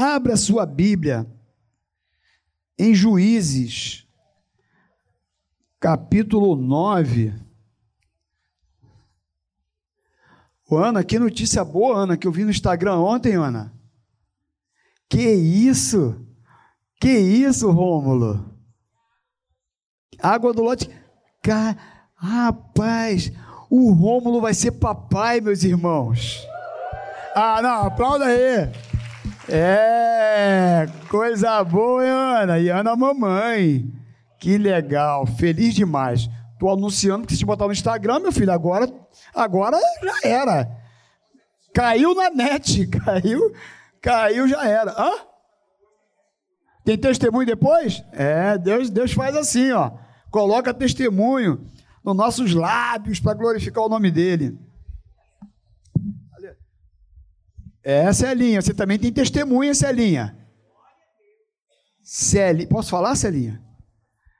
Abra sua Bíblia em Juízes, capítulo 9. Ô, Ana, que notícia boa, Ana, que eu vi no Instagram ontem, Ana. Que isso? Que isso, Rômulo? Água do lote. Car... Rapaz, o Rômulo vai ser papai, meus irmãos. Ah, não, aplauda aí. É, coisa boa, hein, Ana? E Ana mamãe. Que legal, feliz demais. Tô anunciando que se botar no Instagram, meu filho, agora, agora já era. Caiu na net, caiu, caiu já era. Hã? Tem testemunho depois? É, Deus, Deus faz assim, ó. Coloca testemunho nos nossos lábios para glorificar o nome dele. É, Celinha, você também tem testemunha, Celinha. Celinha, posso falar, Celinha?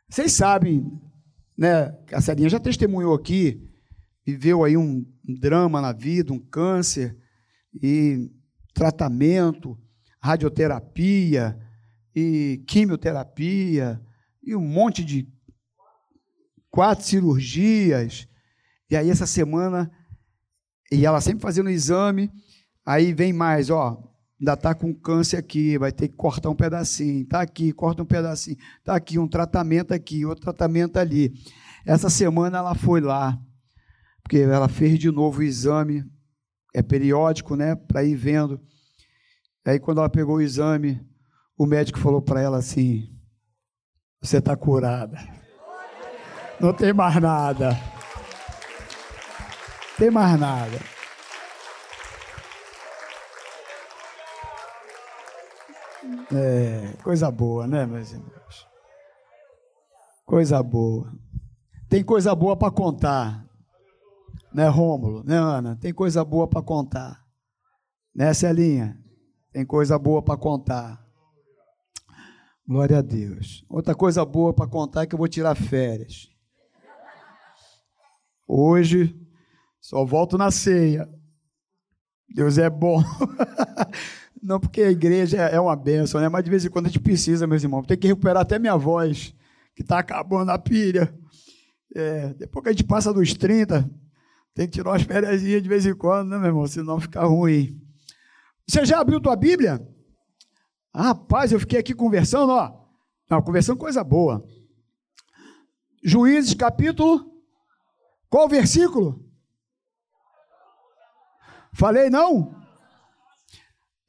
Vocês sabem, né? A Celinha já testemunhou aqui, viveu aí um, um drama na vida, um câncer, e tratamento, radioterapia, e quimioterapia, e um monte de quatro cirurgias. E aí, essa semana, e ela sempre fazendo exame, Aí vem mais, ó, ainda está com câncer aqui, vai ter que cortar um pedacinho, está aqui, corta um pedacinho, está aqui, um tratamento aqui, outro tratamento ali. Essa semana ela foi lá, porque ela fez de novo o exame, é periódico, né, para ir vendo. Aí quando ela pegou o exame, o médico falou para ela assim: Você está curada. Não tem mais nada. Tem mais nada. É, coisa boa, né, meus irmãos? Coisa boa. Tem coisa boa para contar. Né, Rômulo? Né, Ana? Tem coisa boa para contar. Né, Celinha? Tem coisa boa para contar. Glória a Deus. Outra coisa boa para contar é que eu vou tirar férias. Hoje só volto na ceia. Deus é bom. Não, porque a igreja é uma benção, né? Mas de vez em quando a gente precisa, meus irmãos. Tem que recuperar até minha voz, que está acabando a pilha. É, depois que a gente passa dos 30, tem que tirar umas férias de vez em quando, né, meu irmão? Senão fica ruim. Você já abriu tua Bíblia? Ah, rapaz, eu fiquei aqui conversando, ó. Não, conversando coisa boa. Juízes, capítulo. Qual versículo? Falei não?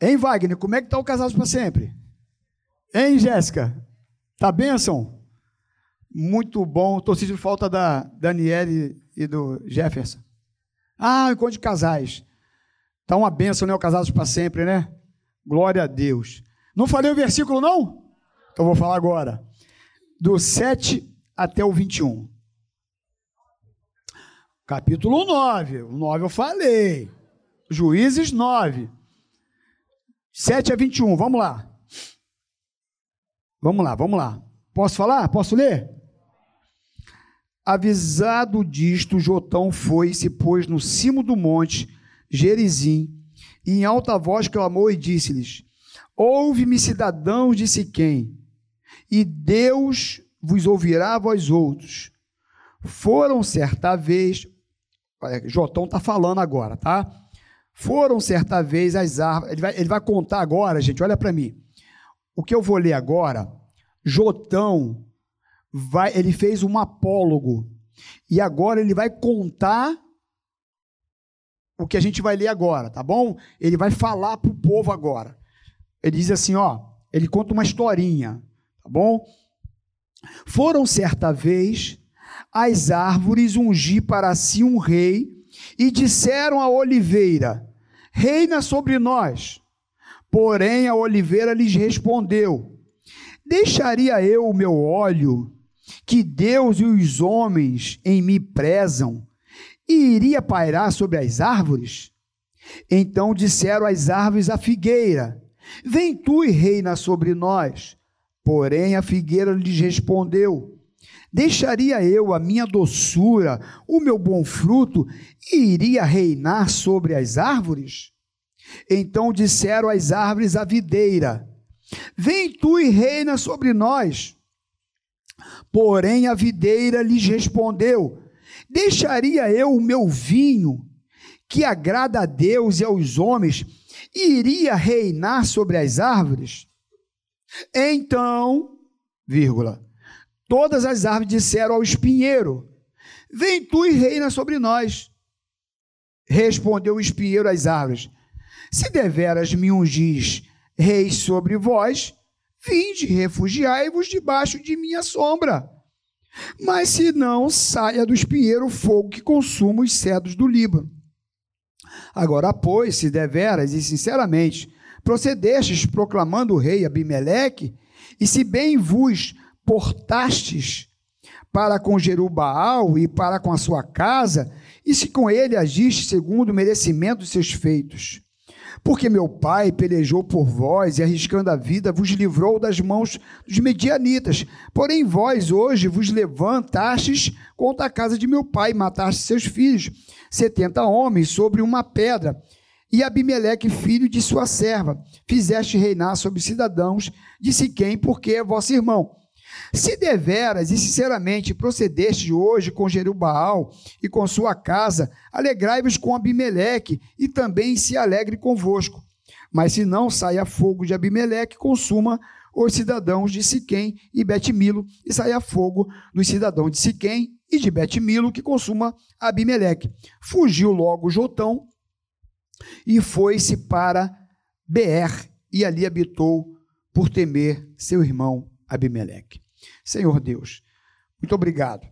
Hein, Wagner, como é que está o Casados para Sempre? Hein, Jéssica? Tá bênção? Muito bom. Estou sentindo falta da Daniele e do Jefferson. Ah, encontro de casais. Tá uma bênção, né? O Casados para Sempre, né? Glória a Deus. Não falei o versículo, não? Então vou falar agora. Do 7 até o 21. Capítulo 9. O 9 eu falei. Juízes 9. 7 a 21, vamos lá. Vamos lá, vamos lá. Posso falar? Posso ler? Avisado disto, Jotão foi e se pôs no cimo do monte Gerizim, e em alta voz clamou e disse-lhes: Ouve-me, cidadãos de Siquém, e Deus vos ouvirá a vós outros. Foram certa vez, Jotão está falando agora, tá? Foram certa vez as árvores. Ele vai, ele vai contar agora, gente, olha para mim. O que eu vou ler agora, Jotão, vai, ele fez um apólogo. E agora ele vai contar o que a gente vai ler agora, tá bom? Ele vai falar para o povo agora. Ele diz assim, ó, ele conta uma historinha, tá bom? Foram certa vez as árvores ungir para si um rei e disseram à oliveira: reina sobre nós. Porém, a oliveira lhes respondeu: Deixaria eu o meu óleo, que Deus e os homens em mim prezam, e iria pairar sobre as árvores? Então disseram as árvores à figueira: Vem tu e reina sobre nós. Porém, a figueira lhes respondeu: Deixaria eu a minha doçura, o meu bom fruto, e iria reinar sobre as árvores? Então disseram as árvores à videira: Vem tu e reina sobre nós. Porém a videira lhes respondeu: Deixaria eu o meu vinho, que agrada a Deus e aos homens, e iria reinar sobre as árvores? Então, vírgula, todas as árvores disseram ao espinheiro: Vem tu e reina sobre nós. Respondeu o espinheiro às árvores: Se deveras me ungis rei sobre vós, vinde, refugiai-vos debaixo de minha sombra. Mas se não, saia do espinheiro o fogo que consuma os cedros do Líbano. Agora, pois, se deveras e sinceramente procedestes proclamando o rei Abimeleque, e se bem vos portastes para com Jerubaal e para com a sua casa, e se com ele agiste segundo o merecimento dos seus feitos. Porque meu pai pelejou por vós e, arriscando a vida, vos livrou das mãos dos medianitas. Porém, vós hoje vos levantastes contra a casa de meu pai, e matastes seus filhos, setenta homens, sobre uma pedra. E Abimeleque, filho de sua serva, fizeste reinar sobre cidadãos de Siquém, porque é vosso irmão. Se deveras e sinceramente procedeste hoje com Jerubaal e com sua casa, alegrai-vos com Abimeleque e também se alegre convosco. Mas se não saia fogo de Abimeleque, consuma os cidadãos de Siquém e Betimilo, e saia fogo dos cidadãos de Siquém e de Betimilo, que consuma Abimeleque. Fugiu logo Jotão e foi-se para Beer, e ali habitou por temer seu irmão Abimeleque. Senhor Deus, muito obrigado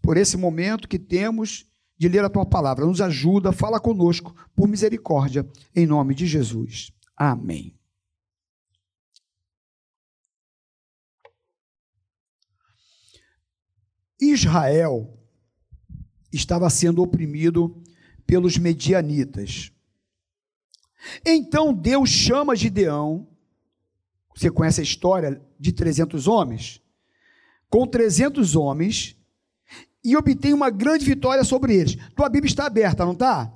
por esse momento que temos de ler a tua palavra. Nos ajuda, fala conosco, por misericórdia, em nome de Jesus. Amém. Israel estava sendo oprimido pelos medianitas. Então Deus chama Gideão você conhece a história de 300 homens? Com 300 homens e obtém uma grande vitória sobre eles. Tua Bíblia está aberta, não está?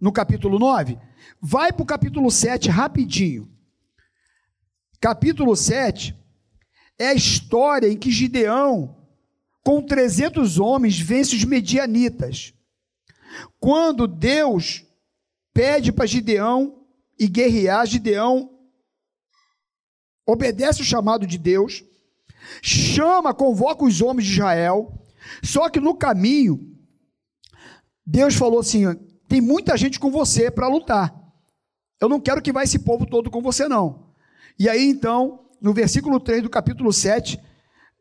No capítulo 9. Vai para o capítulo 7 rapidinho. Capítulo 7 é a história em que Gideão, com 300 homens, vence os medianitas. Quando Deus pede para Gideão e guerrear, Gideão obedece o chamado de Deus, chama, convoca os homens de Israel, só que no caminho, Deus falou assim: tem muita gente com você para lutar. Eu não quero que vá esse povo todo com você, não. E aí, então, no versículo 3 do capítulo 7,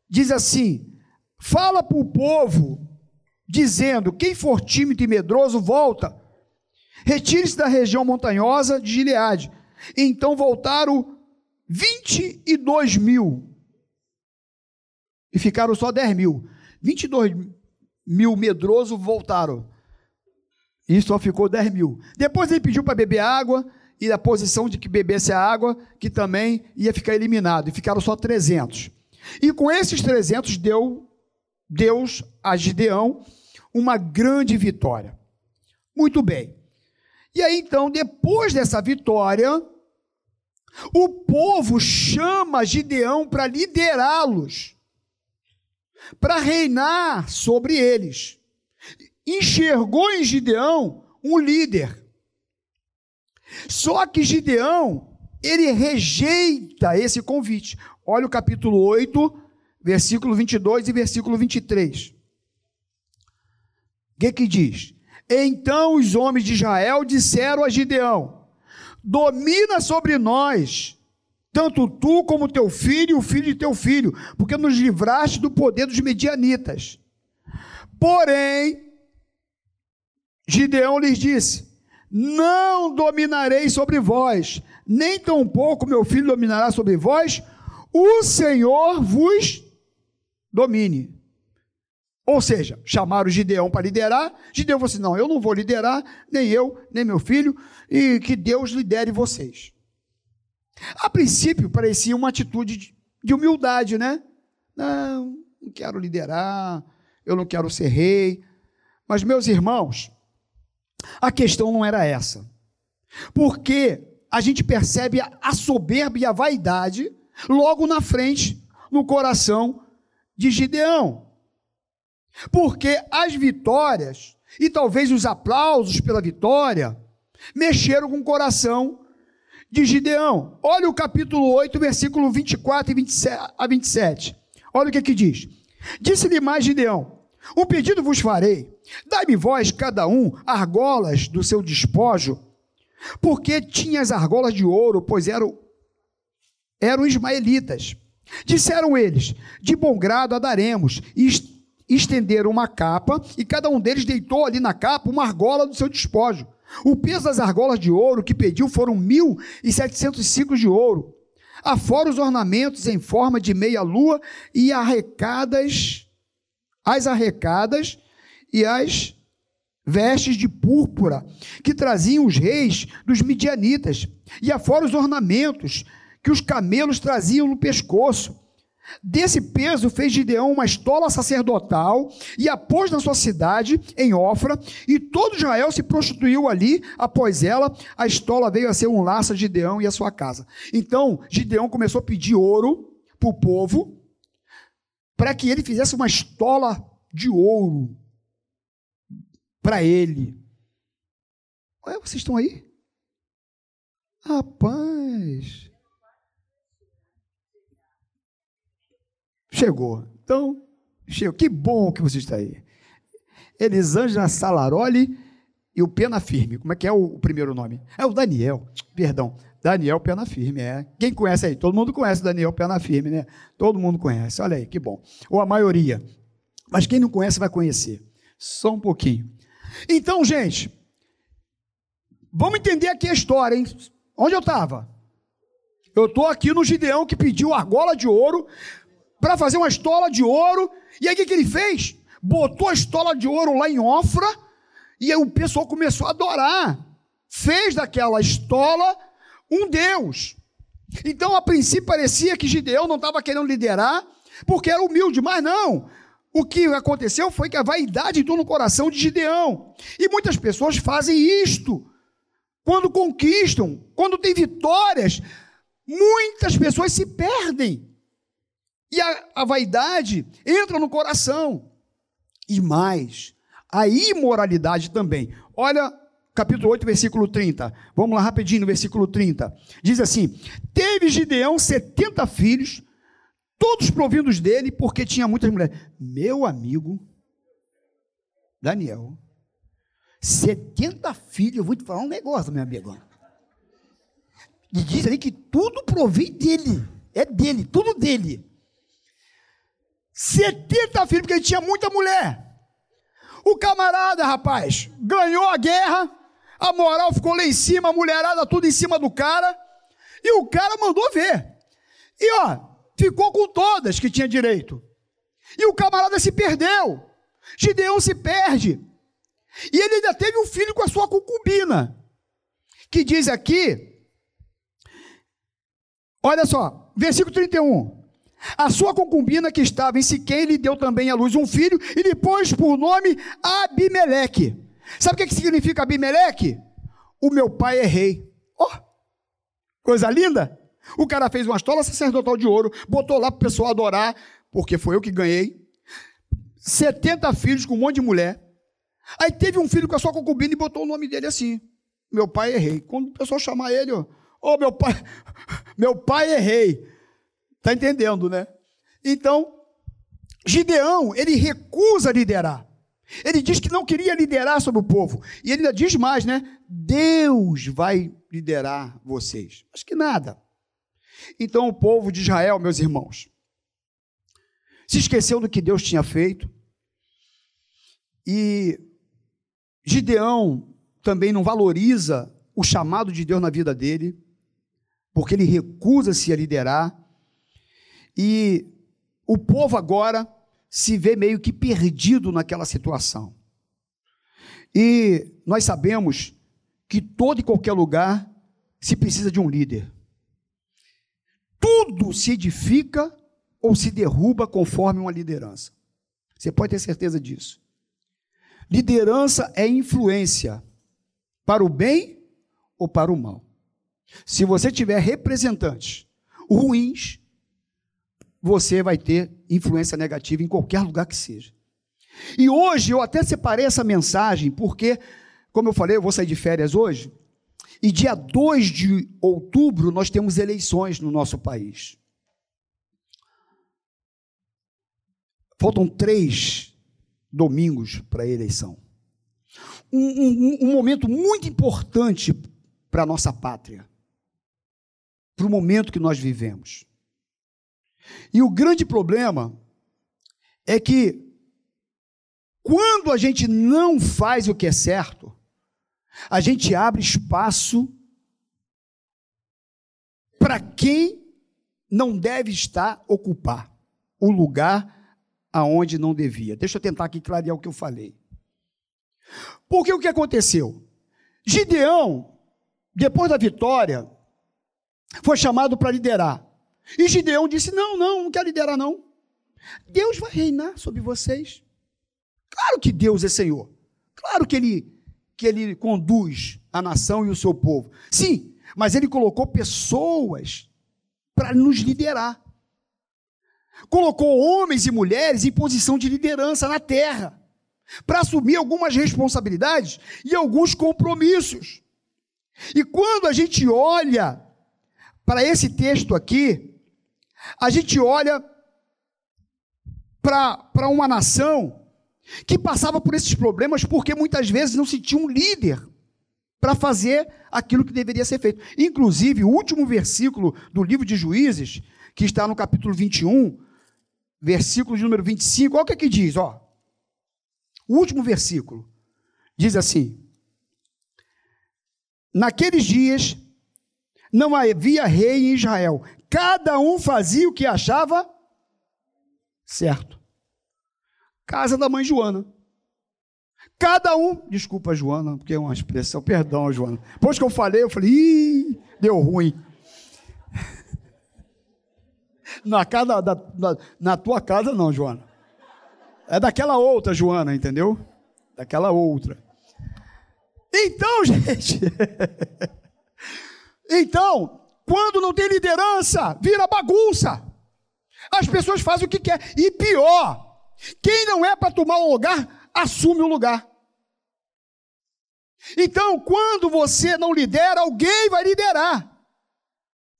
diz assim: fala para o povo, dizendo: quem for tímido e medroso, volta. Retire-se da região montanhosa de Gileade. Então voltaram 22 mil. E ficaram só 10 mil. 22 mil medrosos voltaram. E só ficou 10 mil. Depois ele pediu para beber água, e a posição de que bebesse a água, que também ia ficar eliminado. E ficaram só 300. E com esses 300 deu Deus a Gideão uma grande vitória. Muito bem. E aí então, depois dessa vitória, o povo chama Gideão para liderá-los, para reinar sobre eles. Enxergou em Gideão um líder. Só que Gideão, ele rejeita esse convite. Olha o capítulo 8, versículo 22 e versículo 23. O que que diz? Então os homens de Israel disseram a Gideão: domina sobre nós, tanto tu como teu filho e o filho de teu filho, porque nos livraste do poder dos medianitas. Porém, Gideão lhes disse: Não dominarei sobre vós, nem tampouco meu filho dominará sobre vós, o Senhor vos domine. Ou seja, chamaram Gideão para liderar. Gideão falou assim: não, eu não vou liderar, nem eu, nem meu filho, e que Deus lidere vocês. A princípio, parecia uma atitude de humildade, né? Não, não quero liderar, eu não quero ser rei. Mas, meus irmãos, a questão não era essa. Porque a gente percebe a soberba e a vaidade logo na frente, no coração de Gideão. Porque as vitórias e talvez os aplausos pela vitória mexeram com o coração de Gideão. Olha o capítulo 8, versículo 24 e a 27. Olha o que que diz. Disse-lhe mais Gideão: Um pedido vos farei. Dai-me vós, cada um, argolas do seu despojo, porque tinha as argolas de ouro, pois eram, eram ismaelitas. Disseram eles: De bom grado a daremos. E estenderam uma capa, e cada um deles deitou ali na capa uma argola do seu despojo. O peso das argolas de ouro que pediu foram mil e setecentos ciclos de ouro, afora os ornamentos em forma de meia-lua e arrecadas, as arrecadas e as vestes de púrpura que traziam os reis dos midianitas, e afora os ornamentos que os camelos traziam no pescoço. Desse peso fez Gideão uma estola sacerdotal e a pôs na sua cidade, em Ofra, e todo Israel se prostituiu ali. Após ela, a estola veio a ser um laço de Gideão e a sua casa. Então, Gideão começou a pedir ouro para o povo, para que ele fizesse uma estola de ouro para ele. Ué, vocês estão aí? Rapaz. Chegou. Então, chegou. Que bom que você está aí. Elisângela Salaroli e o Pena Firme. Como é que é o, primeiro nome? É o Daniel. Perdão. Daniel Pena Firme, é. Quem conhece aí? Todo mundo conhece Daniel Pena Firme, né? Todo mundo conhece. Olha aí, que bom. Ou a maioria. Mas quem não conhece vai conhecer. Só um pouquinho. Então, gente, vamos entender aqui a história, hein? Onde eu estava? Eu estou aqui no Gideão que pediu argola de ouro para fazer uma estola de ouro. E aí o que, que ele fez? Botou a estola de ouro lá em Ofra, e aí o pessoal começou a adorar. Fez daquela estola um Deus. Então, a princípio, parecia que Gideão não estava querendo liderar, porque era humilde, mas não. O que aconteceu foi que a vaidade entrou no coração de Gideão. E muitas pessoas fazem isto. Quando conquistam, quando tem vitórias, muitas pessoas se perdem. E a, a vaidade entra no coração. E mais, a imoralidade também. Olha capítulo 8, versículo 30. Vamos lá rapidinho versículo 30. Diz assim: Teve Gideão 70 filhos, todos provindos dele, porque tinha muitas mulheres. Meu amigo Daniel, 70 filhos, eu vou te falar um negócio, meu amigo. E diz ali que tudo provém dele, é dele, tudo dele. 70 filhos, porque ele tinha muita mulher. O camarada, rapaz, ganhou a guerra, a moral ficou lá em cima, a mulherada tudo em cima do cara, e o cara mandou ver. E ó, ficou com todas que tinha direito. E o camarada se perdeu. Gideão se perde. E ele ainda teve um filho com a sua concubina, que diz aqui, olha só, versículo 31. A sua concubina que estava em Siquém lhe deu também à luz um filho e lhe pôs por nome Abimeleque. Sabe o que significa Abimeleque? O meu pai é rei. Oh, coisa linda! O cara fez uma estola sacerdotal de ouro, botou lá para o pessoal adorar, porque foi eu que ganhei. 70 filhos com um monte de mulher. Aí teve um filho com a sua concubina e botou o nome dele assim. Meu pai é rei. Quando o pessoal chamar ele, ô oh, meu pai, meu pai é rei. Está entendendo, né? Então, Gideão, ele recusa liderar. Ele diz que não queria liderar sobre o povo. E ele ainda diz mais, né? Deus vai liderar vocês. Acho que nada. Então, o povo de Israel, meus irmãos, se esqueceu do que Deus tinha feito. E Gideão também não valoriza o chamado de Deus na vida dele, porque ele recusa-se a liderar. E o povo agora se vê meio que perdido naquela situação. E nós sabemos que todo e qualquer lugar se precisa de um líder. Tudo se edifica ou se derruba conforme uma liderança. Você pode ter certeza disso. Liderança é influência para o bem ou para o mal. Se você tiver representantes ruins, você vai ter influência negativa em qualquer lugar que seja. E hoje eu até separei essa mensagem porque, como eu falei, eu vou sair de férias hoje, e dia 2 de outubro nós temos eleições no nosso país. Faltam três domingos para a eleição. Um, um, um, momento muito importante para a nossa pátria, para o momento que nós vivemos. E o grande problema é que, quando a gente não faz o que é certo, a gente abre espaço para quem não deve estar ocupar o lugar aonde não devia. Deixa eu tentar aqui clarear o que eu falei. Porque o que aconteceu? Gideão, depois da vitória, foi chamado para liderar. E Gideão disse: Não, não, não quero liderar, não. Deus vai reinar sobre vocês. Claro que Deus é Senhor. Claro que Ele, que ele conduz a nação e o seu povo. Sim, mas Ele colocou pessoas para nos liderar colocou homens e mulheres em posição de liderança na terra, para assumir algumas responsabilidades e alguns compromissos. E quando a gente olha para esse texto aqui, a gente olha para uma nação que passava por esses problemas porque muitas vezes não se tinha um líder para fazer aquilo que deveria ser feito. Inclusive, o último versículo do livro de Juízes, que está no capítulo 21, versículo de número 25, olha o que, é que diz, ó. O último versículo diz assim: Naqueles dias não havia rei em Israel, cada um fazia o que achava certo. Casa da mãe Joana. Cada um, desculpa, Joana, porque é uma expressão, perdão, Joana. Depois que eu falei, eu falei, ih, deu ruim. Na, casa, da, na, na tua casa, não, Joana. É daquela outra, Joana, entendeu? Daquela outra. Então, gente. então, quando não tem liderança, vira bagunça. As pessoas fazem o que quer. E pior, quem não é para tomar o lugar, assume o lugar. Então, quando você não lidera, alguém vai liderar.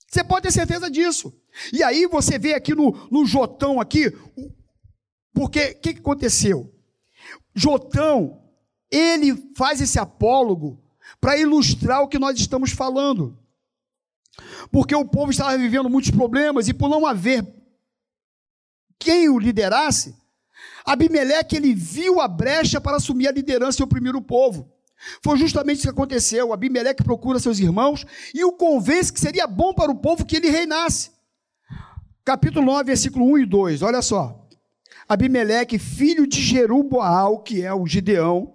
Você pode ter certeza disso. E aí você vê aqui no, no Jotão aqui, porque o que, que aconteceu? Jotão, ele faz esse apólogo para ilustrar o que nós estamos falando. Porque o povo estava vivendo muitos problemas e por não haver quem o liderasse, Abimeleque ele viu a brecha para assumir a liderança e oprimir o povo. Foi justamente isso que aconteceu. Abimeleque procura seus irmãos e o convence que seria bom para o povo que ele reinasse capítulo 9, versículo 1 e 2, olha só. Abimeleque, filho de Jeruboal, que é o Gideão,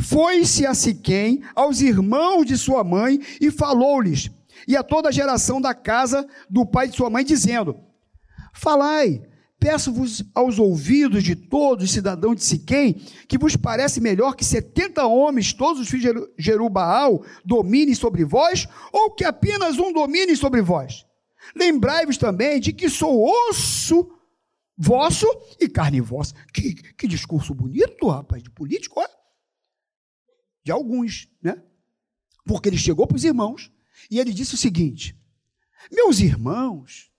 foi-se a Siquém, aos irmãos de sua mãe, e falou-lhes, e a toda a geração da casa do pai de sua mãe, dizendo: Falai, peço-vos aos ouvidos de todos os cidadãos de Siquém, que vos parece melhor que setenta homens, todos os filhos de Jerubaal, dominem sobre vós, ou que apenas um domine sobre vós? Lembrai-vos também de que sou osso vosso e carne vossa. Que, que discurso bonito, rapaz, de político, ó. De alguns, né? Porque ele chegou para os irmãos e ele disse o seguinte: Meus irmãos,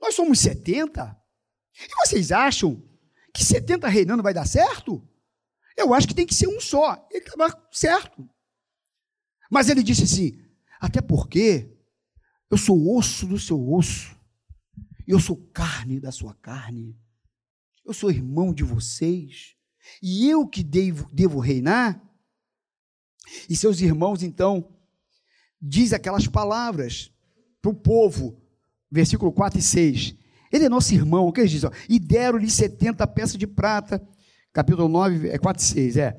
nós somos 70. E vocês acham que 70 reinando vai dar certo? Eu acho que tem que ser um só. Ele estava certo. Mas ele disse assim: até porque eu sou osso do seu osso. Eu sou carne da sua carne. Eu sou irmão de vocês. E eu que devo, devo reinar. E seus irmãos, então, diz aquelas palavras para o povo, versículo 4 e 6. Ele é nosso irmão, o que eles dizem? E deram-lhe 70 peças de prata, capítulo 9, é 4 e 6, é.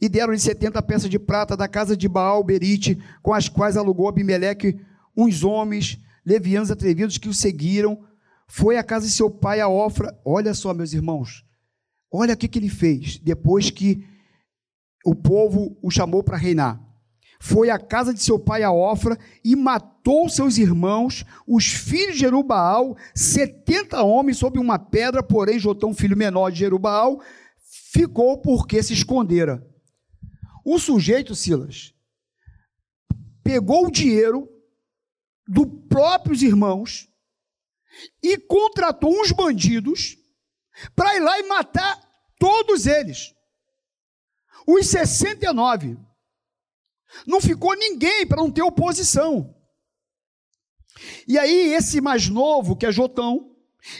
E deram-lhe 70 peças de prata da casa de Baal Berite, com as quais alugou Abimeleque uns homens levianos atrevidos que o seguiram, foi à casa de seu pai, a Ofra. Olha só, meus irmãos, olha o que, que ele fez depois que o povo o chamou para reinar. Foi à casa de seu pai a Ofra e matou seus irmãos, os filhos de Jerubaal, setenta homens sob uma pedra, porém Jotão, filho menor de Jerubaal, ficou porque se escondera. O sujeito, Silas, pegou o dinheiro dos próprios irmãos e contratou uns bandidos para ir lá e matar todos eles. Os 69. Não ficou ninguém para não ter oposição. E aí, esse mais novo, que é Jotão,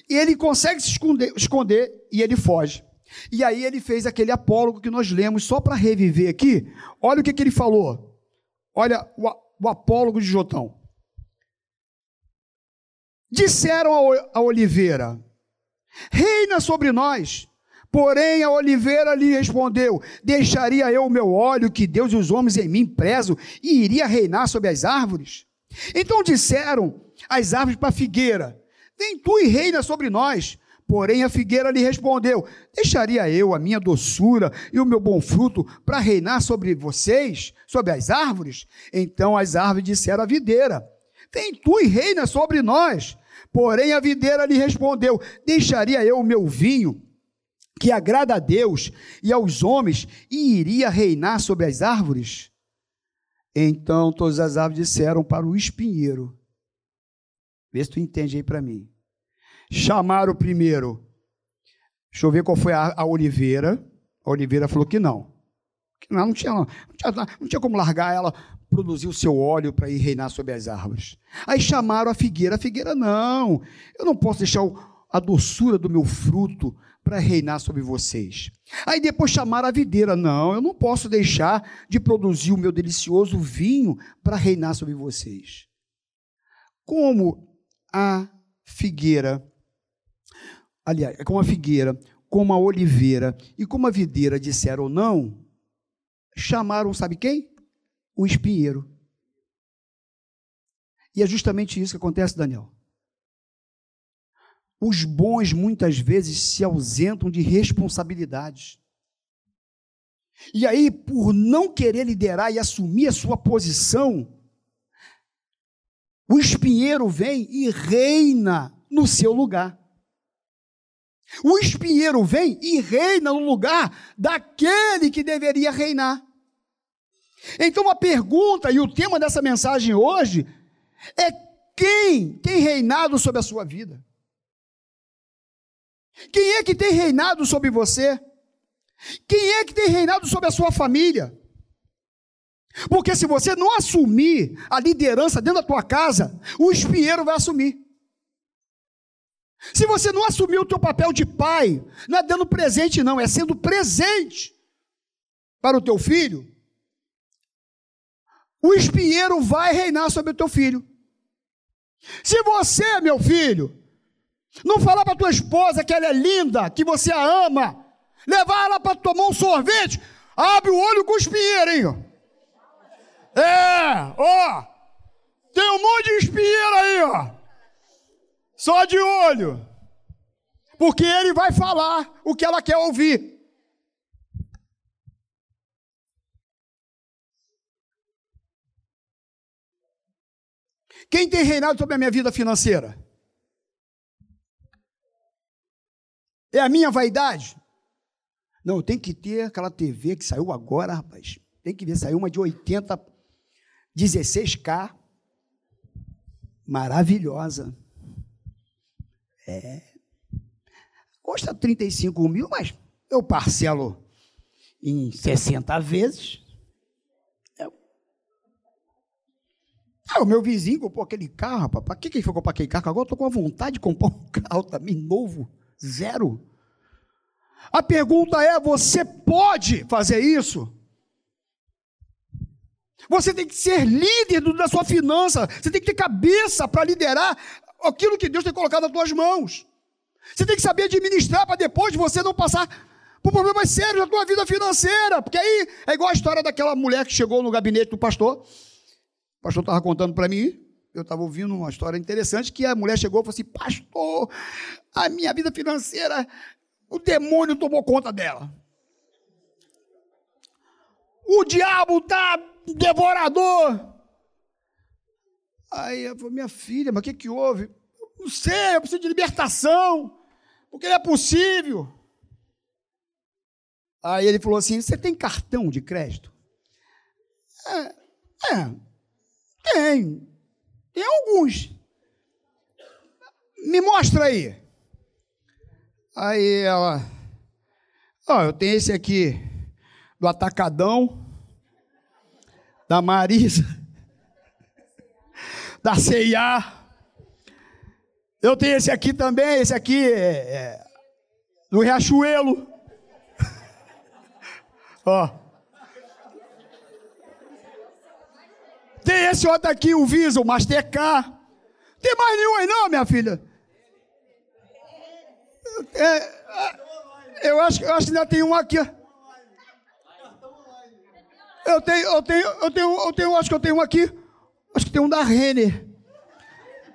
ele consegue se esconder, esconder e ele foge. E aí ele fez aquele apólogo que nós lemos, só para reviver aqui. Olha o que, que ele falou. Olha o, o apólogo de Jotão. Disseram a oliveira: Reina sobre nós. Porém, a oliveira lhe respondeu: Deixaria eu o meu óleo que Deus e os homens em mim prezo e iria reinar sobre as árvores? Então disseram as árvores para a figueira: Vem tu e reina sobre nós. Porém, a figueira lhe respondeu: Deixaria eu a minha doçura e o meu bom fruto para reinar sobre vocês, sobre as árvores? Então as árvores disseram à videira: Vem tu e reina sobre nós. Porém, a videira lhe respondeu: Deixaria eu o meu vinho, que agrada a Deus e aos homens, e iria reinar sobre as árvores? Então todas as árvores disseram para o espinheiro: Vê se tu entende aí para mim. Chamaram primeiro. Deixa eu ver qual foi a, a oliveira. A oliveira falou que não. Que não, não tinha, não, tinha, não tinha como largar ela produzir o seu óleo para ir reinar sobre as árvores. Aí chamaram a figueira. A figueira, não, eu não posso deixar o, a doçura do meu fruto para reinar sobre vocês. Aí depois chamaram a videira. Não, eu não posso deixar de produzir o meu delicioso vinho para reinar sobre vocês. Como a figueira, aliás, como a figueira, como a oliveira e como a videira disseram não, chamaram, sabe quem? O espinheiro. E é justamente isso que acontece, Daniel. Os bons muitas vezes se ausentam de responsabilidades. E aí, por não querer liderar e assumir a sua posição, o espinheiro vem e reina no seu lugar. O espinheiro vem e reina no lugar daquele que deveria reinar. Então a pergunta e o tema dessa mensagem hoje é quem tem reinado sobre a sua vida? Quem é que tem reinado sobre você? Quem é que tem reinado sobre a sua família? Porque se você não assumir a liderança dentro da tua casa, o espinheiro vai assumir. Se você não assumir o teu papel de pai, não é dando presente não, é sendo presente para o teu filho, o espinheiro vai reinar sobre o teu filho. Se você, meu filho, não falar para tua esposa que ela é linda, que você a ama, levar ela para tomar um sorvete, abre o olho com o espinheiro, hein? É, ó, tem um monte de espinheiro aí, ó, só de olho, porque ele vai falar o que ela quer ouvir. Quem tem reinado sobre a minha vida financeira? É a minha vaidade? Não, tem que ter aquela TV que saiu agora, rapaz. Tem que ver, saiu uma de 80, 16K. Maravilhosa. É. Custa 35 mil, mas eu parcelo em 60 vezes. Ah, o meu vizinho comprou aquele carro, rapaz. Para que, ele foi comprar aquele carro? Agora eu estou com a vontade de comprar um carro também novo, zero. A pergunta é: você pode fazer isso? Você tem que ser líder da sua finança. Você tem que ter cabeça para liderar aquilo que Deus tem colocado nas suas mãos. Você tem que saber administrar para depois você não passar por problemas sérios na tua vida financeira. Porque aí é igual a história daquela mulher que chegou no gabinete do pastor. O pastor estava contando para mim. Eu estava ouvindo uma história interessante que a mulher chegou e falou assim: Pastor, a minha vida financeira o demônio tomou conta dela. O diabo está devorador. Aí eu falei, minha filha, mas o que, que houve? Não sei, eu preciso de libertação, porque não é possível. Aí ele falou assim: Você tem cartão de crédito? É, é tem. Tem alguns. Me mostra aí. Aí ela, ó, eu tenho esse aqui do Atacadão, da Marisa, da CIA. Eu tenho esse aqui também, esse aqui é, é do Riachuelo. ó. Tem esse outro aqui, o Visa, o Mastercard. Tem mais nenhum aí não, minha filha? É, é, eu, acho, eu acho que ainda tem um aqui. Eu tenho, eu tenho, eu tenho, eu tenho, acho que eu tenho um aqui. Acho que tem um da Renner.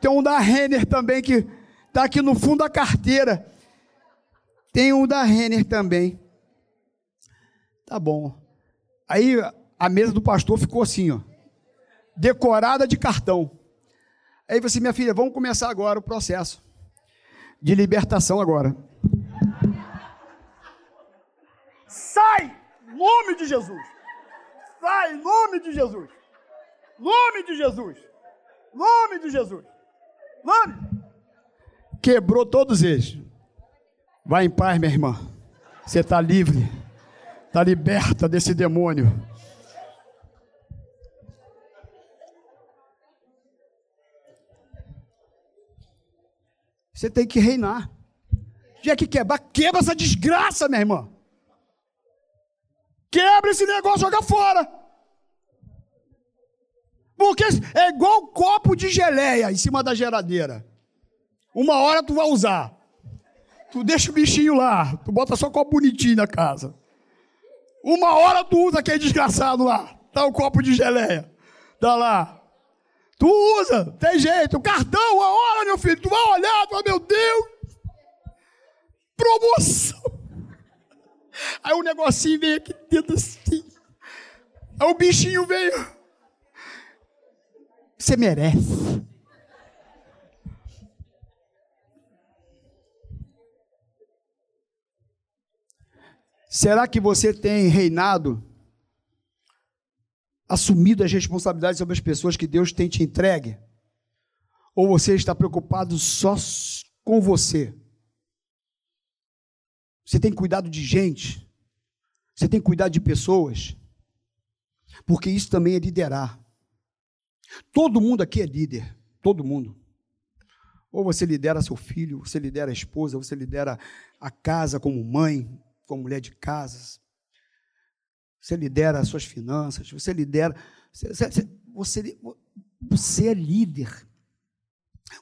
Tem um da Renner também que está aqui no fundo da carteira. Tem um da Renner também. Tá bom. Aí a mesa do pastor ficou assim, ó, decorada de cartão. Aí você, minha filha, vamos começar agora o processo de libertação agora. Sai! Nome de Jesus! Sai! Nome de Jesus! Nome de Jesus! Nome de Jesus! Nome! Quebrou todos eles. Vai em paz, minha irmã. Você está livre. Está liberta desse demônio. Você tem que reinar. Já que quebrar, quebra essa desgraça, minha irmã. Quebra esse negócio, joga fora. Porque é igual copo de geleia em cima da geladeira. Uma hora tu vai usar. Tu deixa o bichinho lá. Tu bota só copo bonitinho na casa. Uma hora tu usa aquele desgraçado lá. Tá o copo de geleia. Tá lá. Tu usa, tem jeito. O cartão, a hora, meu filho, tu vai olhar, tu vai, meu Deus, promoção. Aí o negocinho veio aqui dentro assim. Aí o bichinho veio. Você merece. Será que você tem reinado assumido as responsabilidades sobre as pessoas que Deus tem te entregue? Ou você está preocupado só com você? Você tem cuidado de gente? Você tem cuidado de pessoas? Porque isso também é liderar. Todo mundo aqui é líder, todo mundo. Ou você lidera seu filho, você lidera a esposa, você lidera a casa como mãe, como mulher de casas, você lidera as suas finanças, você lidera. Você, você, você é líder.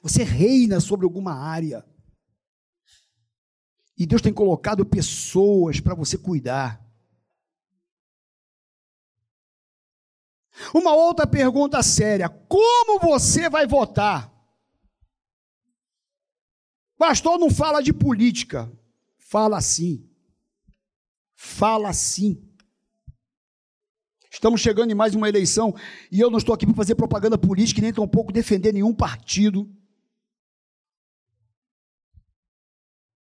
Você reina sobre alguma área. E Deus tem colocado pessoas para você cuidar. Uma outra pergunta séria: como você vai votar? Pastor não fala de política. Fala assim. Fala assim. Estamos chegando em mais uma eleição e eu não estou aqui para fazer propaganda política e nem tampouco defender nenhum partido.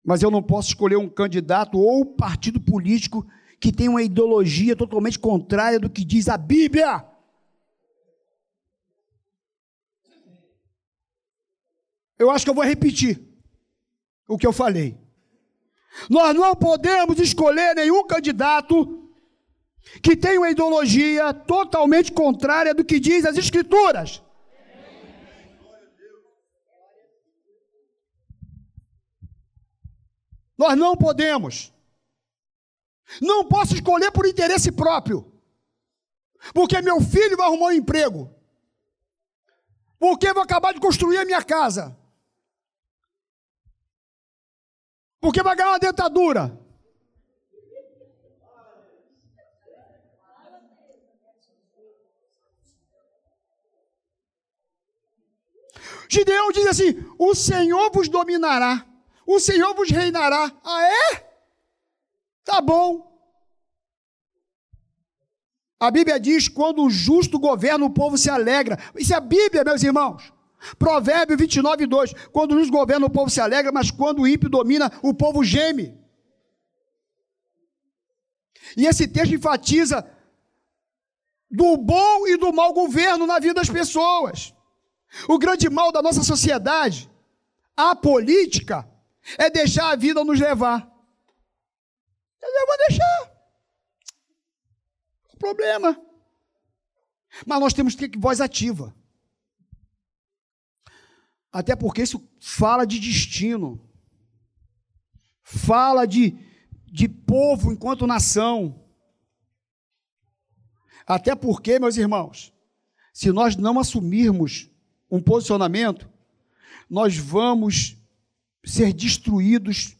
Mas eu não posso escolher um candidato ou partido político que tem uma ideologia totalmente contrária do que diz a Bíblia. Eu acho que eu vou repetir o que eu falei. Nós não podemos escolher nenhum candidato que tem uma ideologia totalmente contrária do que diz as Escrituras. Nós não podemos. Não posso escolher por interesse próprio. Porque meu filho vai arrumar um emprego. Porque vou acabar de construir a minha casa. Porque vai ganhar uma dentadura. Gideão diz assim: O Senhor vos dominará, o Senhor vos reinará. Ah, é? Tá bom. A Bíblia diz: quando o justo governa, o povo se alegra. Isso é a Bíblia, meus irmãos. Provérbio 29, 2. Quando o justo governa, o povo se alegra, mas quando o ímpio domina, o povo geme. E esse texto enfatiza do bom e do mau governo na vida das pessoas. O grande mal da nossa sociedade, a política, é deixar a vida nos levar. Eu vou deixar. O problema. Mas nós temos que ter voz ativa. Até porque isso fala de destino. Fala de, de povo enquanto nação. Até porque, meus irmãos, se nós não assumirmos um posicionamento, nós vamos ser destruídos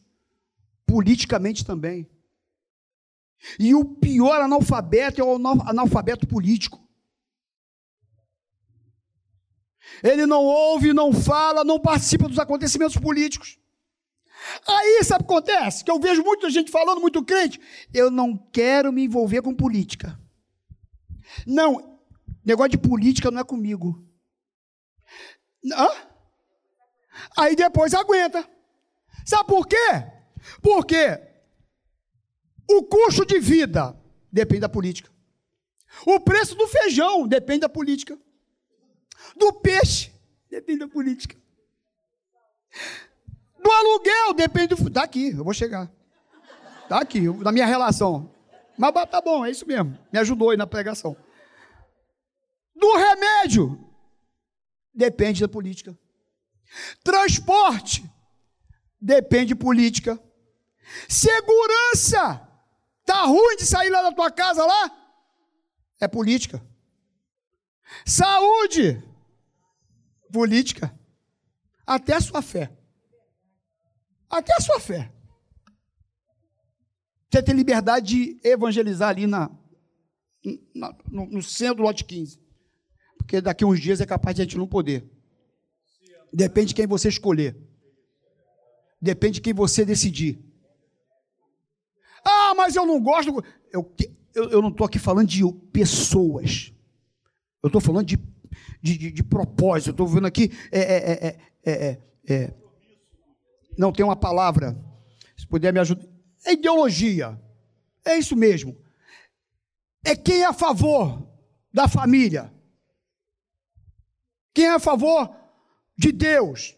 politicamente também. E o pior analfabeto é o analfabeto político. Ele não ouve, não fala, não participa dos acontecimentos políticos. Aí, sabe o que acontece? Que eu vejo muita gente falando, muito crente. Eu não quero me envolver com política. Não, negócio de política não é comigo. Hã? Aí depois aguenta. Sabe por quê? Porque o custo de vida depende da política. O preço do feijão depende da política. Do peixe depende da política. Do aluguel depende do. Tá aqui, eu vou chegar. Tá aqui, na minha relação. Mas tá bom, é isso mesmo. Me ajudou aí na pregação. Do remédio depende da política. Transporte depende de política. Segurança Tá ruim de sair lá da tua casa lá? É política. Saúde, política. Até a sua fé. Até a sua fé. Você tem liberdade de evangelizar ali na, na no, no, centro do lote 15. Porque daqui uns dias é capaz de a gente não poder. Depende de quem você escolher. Depende de quem você decidir. Ah, mas eu não gosto. Eu, eu, eu não estou aqui falando de pessoas. Eu estou falando de, de, de, de propósito. Estou vendo aqui. É é, é, é, é, não tem uma palavra. Se puder me ajudar. É ideologia. É isso mesmo. É quem é a favor da família. Quem é a favor de Deus,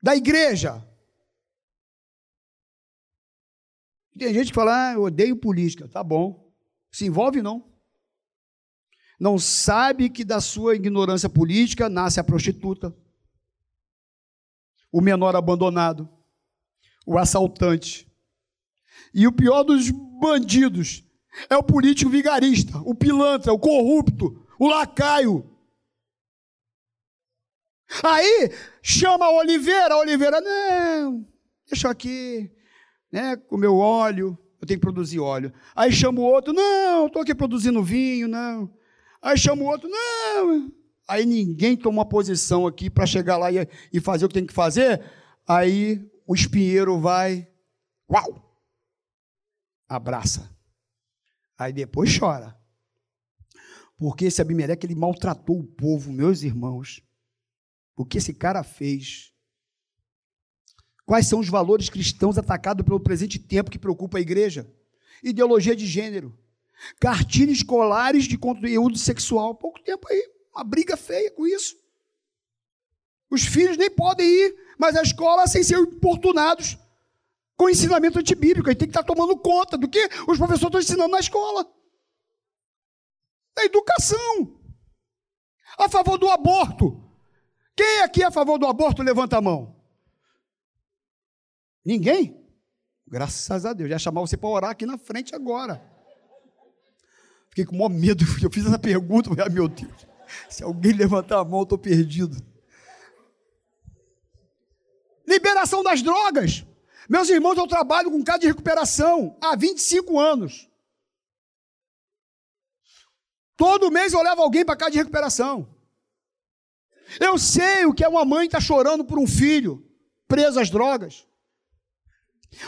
da igreja, Tem gente que fala, ah, eu odeio política. Tá bom. Se envolve, não. Não sabe que da sua ignorância política nasce a prostituta, o menor abandonado, o assaltante. E o pior dos bandidos é o político vigarista, o pilantra, o corrupto, o lacaio. Aí chama a Oliveira, a Oliveira, não, deixa aqui, né, com meu óleo, eu tenho que produzir óleo. Aí chamo o outro, não, estou aqui produzindo vinho, não. Aí chamo o outro, não. Aí ninguém toma uma posição aqui para chegar lá e, e fazer o que tem que fazer. Aí o espinheiro vai, uau, abraça. Aí depois chora. Porque esse Abimeleque, ele maltratou o povo, meus irmãos. O que esse cara fez Quais são os valores cristãos atacados pelo presente tempo que preocupa a igreja? Ideologia de gênero, cartilhas escolares de conteúdo sexual. Pouco tempo aí, uma briga feia com isso. Os filhos nem podem ir, mas a escola sem ser importunados com ensinamento antibíblico. A gente tem que estar tomando conta do que os professores estão ensinando na escola. A educação. A favor do aborto. Quem aqui é a favor do aborto, levanta a mão. Ninguém? Graças a Deus. Já chamar você para orar aqui na frente agora. Fiquei com o maior medo. Eu fiz essa pergunta. Ah, meu Deus. Se alguém levantar a mão, eu estou perdido. Liberação das drogas. Meus irmãos, eu trabalho com casa de recuperação há 25 anos. Todo mês eu levo alguém para casa de recuperação. Eu sei o que é uma mãe estar tá chorando por um filho preso às drogas.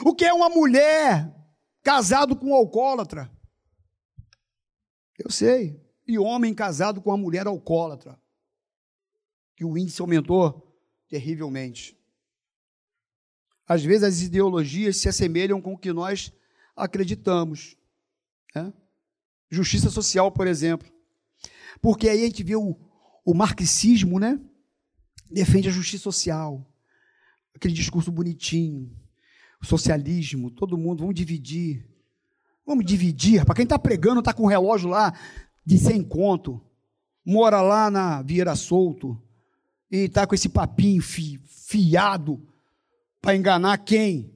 O que é uma mulher casado com um alcoólatra? Eu sei. E homem casado com uma mulher alcoólatra. Que o índice aumentou terrivelmente. Às vezes as ideologias se assemelham com o que nós acreditamos. Né? Justiça social, por exemplo. Porque aí a gente vê o, o marxismo, né? Defende a justiça social. Aquele discurso bonitinho. O socialismo, todo mundo, vamos dividir. Vamos dividir. Para quem está pregando, está com o relógio lá de sem conto. Mora lá na Vieira Solto. E está com esse papinho fi, fiado para enganar quem?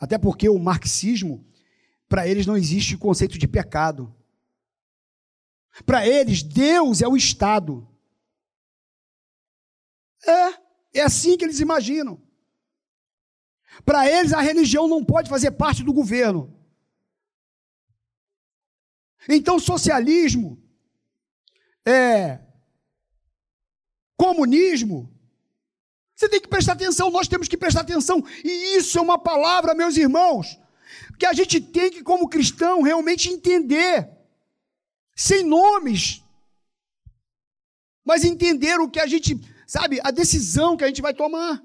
Até porque o marxismo, para eles não existe conceito de pecado. Para eles, Deus é o Estado. É, é assim que eles imaginam. Para eles, a religião não pode fazer parte do governo. Então, socialismo, é, comunismo, você tem que prestar atenção, nós temos que prestar atenção. E isso é uma palavra, meus irmãos, que a gente tem que, como cristão, realmente entender. Sem nomes. Mas entender o que a gente, sabe, a decisão que a gente vai tomar.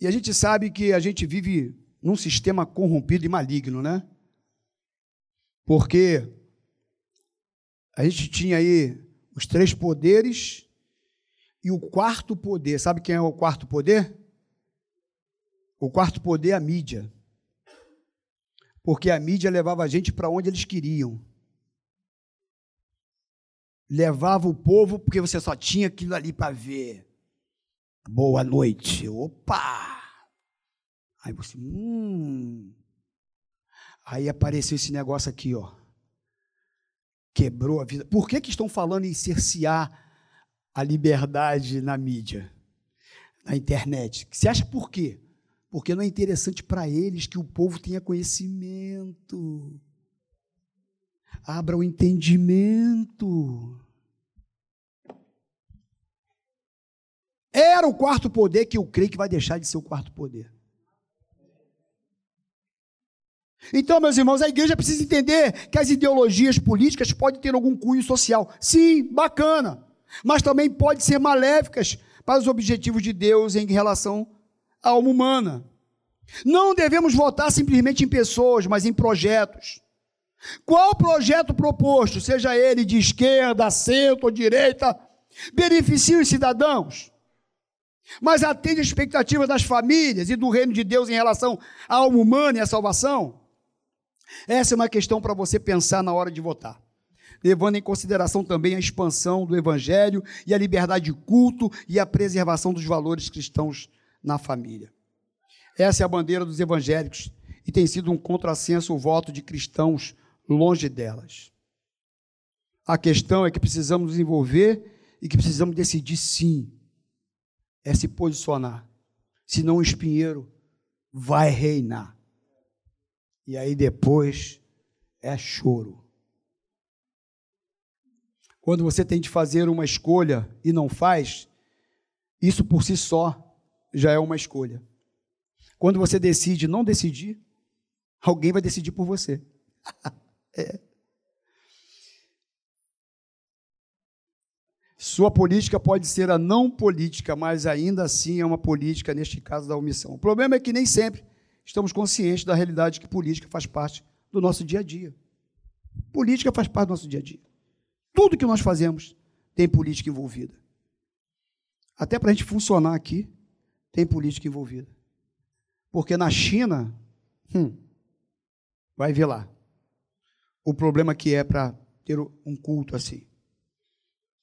E a gente sabe que a gente vive num sistema corrompido e maligno, né? Porque a gente tinha aí os três poderes e o quarto poder. Sabe quem é o quarto poder? O quarto poder é a mídia. Porque a mídia levava a gente para onde eles queriam. Levava o povo porque você só tinha aquilo ali para ver. Boa noite. Opa! Aí você, hum. Aí apareceu esse negócio aqui, ó quebrou a vida. Por que, que estão falando em cercear a liberdade na mídia, na internet? Você acha por quê? Porque não é interessante para eles que o povo tenha conhecimento. Abra o entendimento. Era o quarto poder que eu creio que vai deixar de ser o quarto poder. Então, meus irmãos, a igreja precisa entender que as ideologias políticas podem ter algum cunho social. Sim, bacana. Mas também podem ser maléficas para os objetivos de Deus em relação à alma humana. Não devemos votar simplesmente em pessoas, mas em projetos. Qual projeto proposto, seja ele de esquerda, centro ou direita, beneficia os cidadãos? Mas atende às expectativas das famílias e do reino de Deus em relação à alma humana e à salvação? Essa é uma questão para você pensar na hora de votar. Levando em consideração também a expansão do evangelho e a liberdade de culto e a preservação dos valores cristãos na família. Essa é a bandeira dos evangélicos e tem sido um contrassenso o voto de cristãos longe delas. A questão é que precisamos nos envolver e que precisamos decidir sim, é se posicionar. Senão o espinheiro vai reinar. E aí depois é choro. Quando você tem de fazer uma escolha e não faz, isso por si só já é uma escolha. Quando você decide não decidir, alguém vai decidir por você. é. Sua política pode ser a não política, mas ainda assim é uma política, neste caso, da omissão. O problema é que nem sempre estamos conscientes da realidade que política faz parte do nosso dia a dia. Política faz parte do nosso dia a dia. Tudo que nós fazemos tem política envolvida. Até para a gente funcionar aqui, tem política envolvida. Porque na China, hum, vai ver lá, o problema que é para ter um culto assim.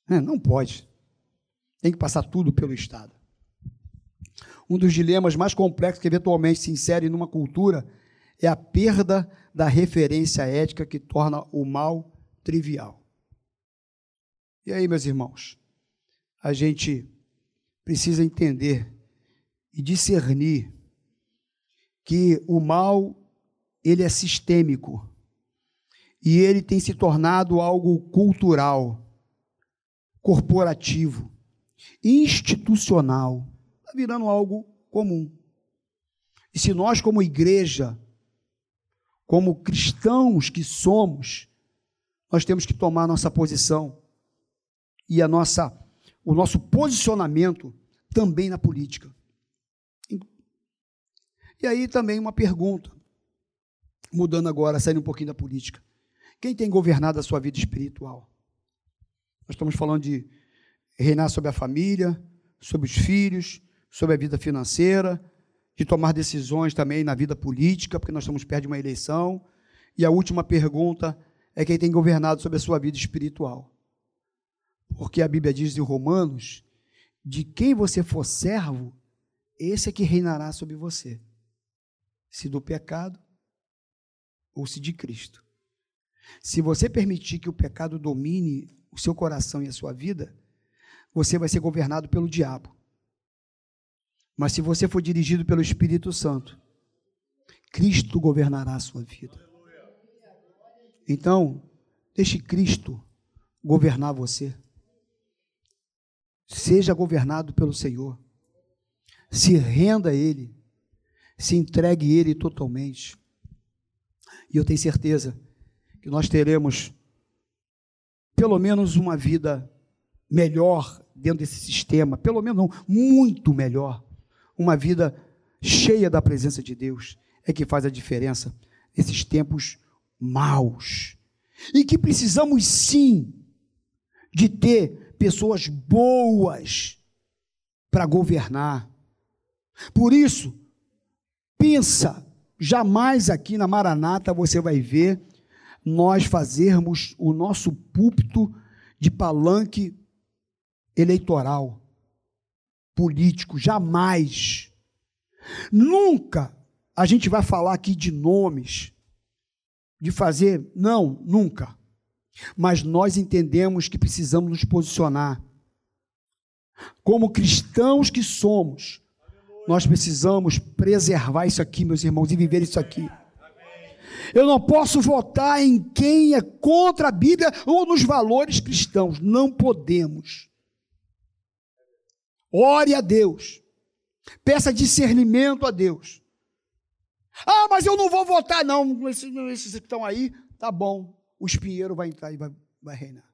É, não pode. Tem que passar tudo pelo Estado um dos dilemas mais complexos que eventualmente se insere numa cultura é a perda da referência ética que torna o mal trivial. E aí, meus irmãos, a gente precisa entender e discernir que o mal ele é sistêmico e ele tem se tornado algo cultural. corporativo, institucional, virando algo comum. E se nós, como igreja, como cristãos que somos, nós temos que tomar nossa posição e a nossa, o nosso posicionamento também na política. E aí também uma pergunta, mudando agora, saindo um pouquinho da política. Quem tem governado a sua vida espiritual? Nós estamos falando de reinar sobre a família, sobre os filhos, sobre a vida financeira, de tomar decisões também na vida política, porque nós estamos perto de uma eleição. E a última pergunta é quem tem governado sobre a sua vida espiritual. Porque a Bíblia diz em Romanos: de quem você for servo, esse é que reinará sobre você, se do pecado ou se de Cristo. Se você permitir que o pecado domine o seu coração e a sua vida, você vai ser governado pelo diabo. Mas se você for dirigido pelo Espírito Santo, Cristo governará a sua vida. Então, deixe Cristo governar você. Seja governado pelo Senhor. Se renda a Ele. Se entregue a Ele totalmente. E eu tenho certeza que nós teremos pelo menos uma vida melhor dentro desse sistema, pelo menos não, muito melhor. Uma vida cheia da presença de Deus é que faz a diferença nesses tempos maus. E que precisamos sim de ter pessoas boas para governar. Por isso, pensa, jamais aqui na Maranata você vai ver nós fazermos o nosso púlpito de palanque eleitoral, político, jamais. Nunca a gente vai falar aqui de nomes, de fazer, não, nunca. Mas nós entendemos que precisamos nos posicionar. Como cristãos que somos, nós precisamos preservar isso aqui, meus irmãos, e viver isso aqui. Eu não posso votar em quem é contra a Bíblia ou nos valores cristãos. Não podemos. Ore a Deus. Peça discernimento a Deus. Ah, mas eu não vou votar, não. Esses, esses que estão aí, tá bom. O espinheiro vai entrar e vai, vai reinar.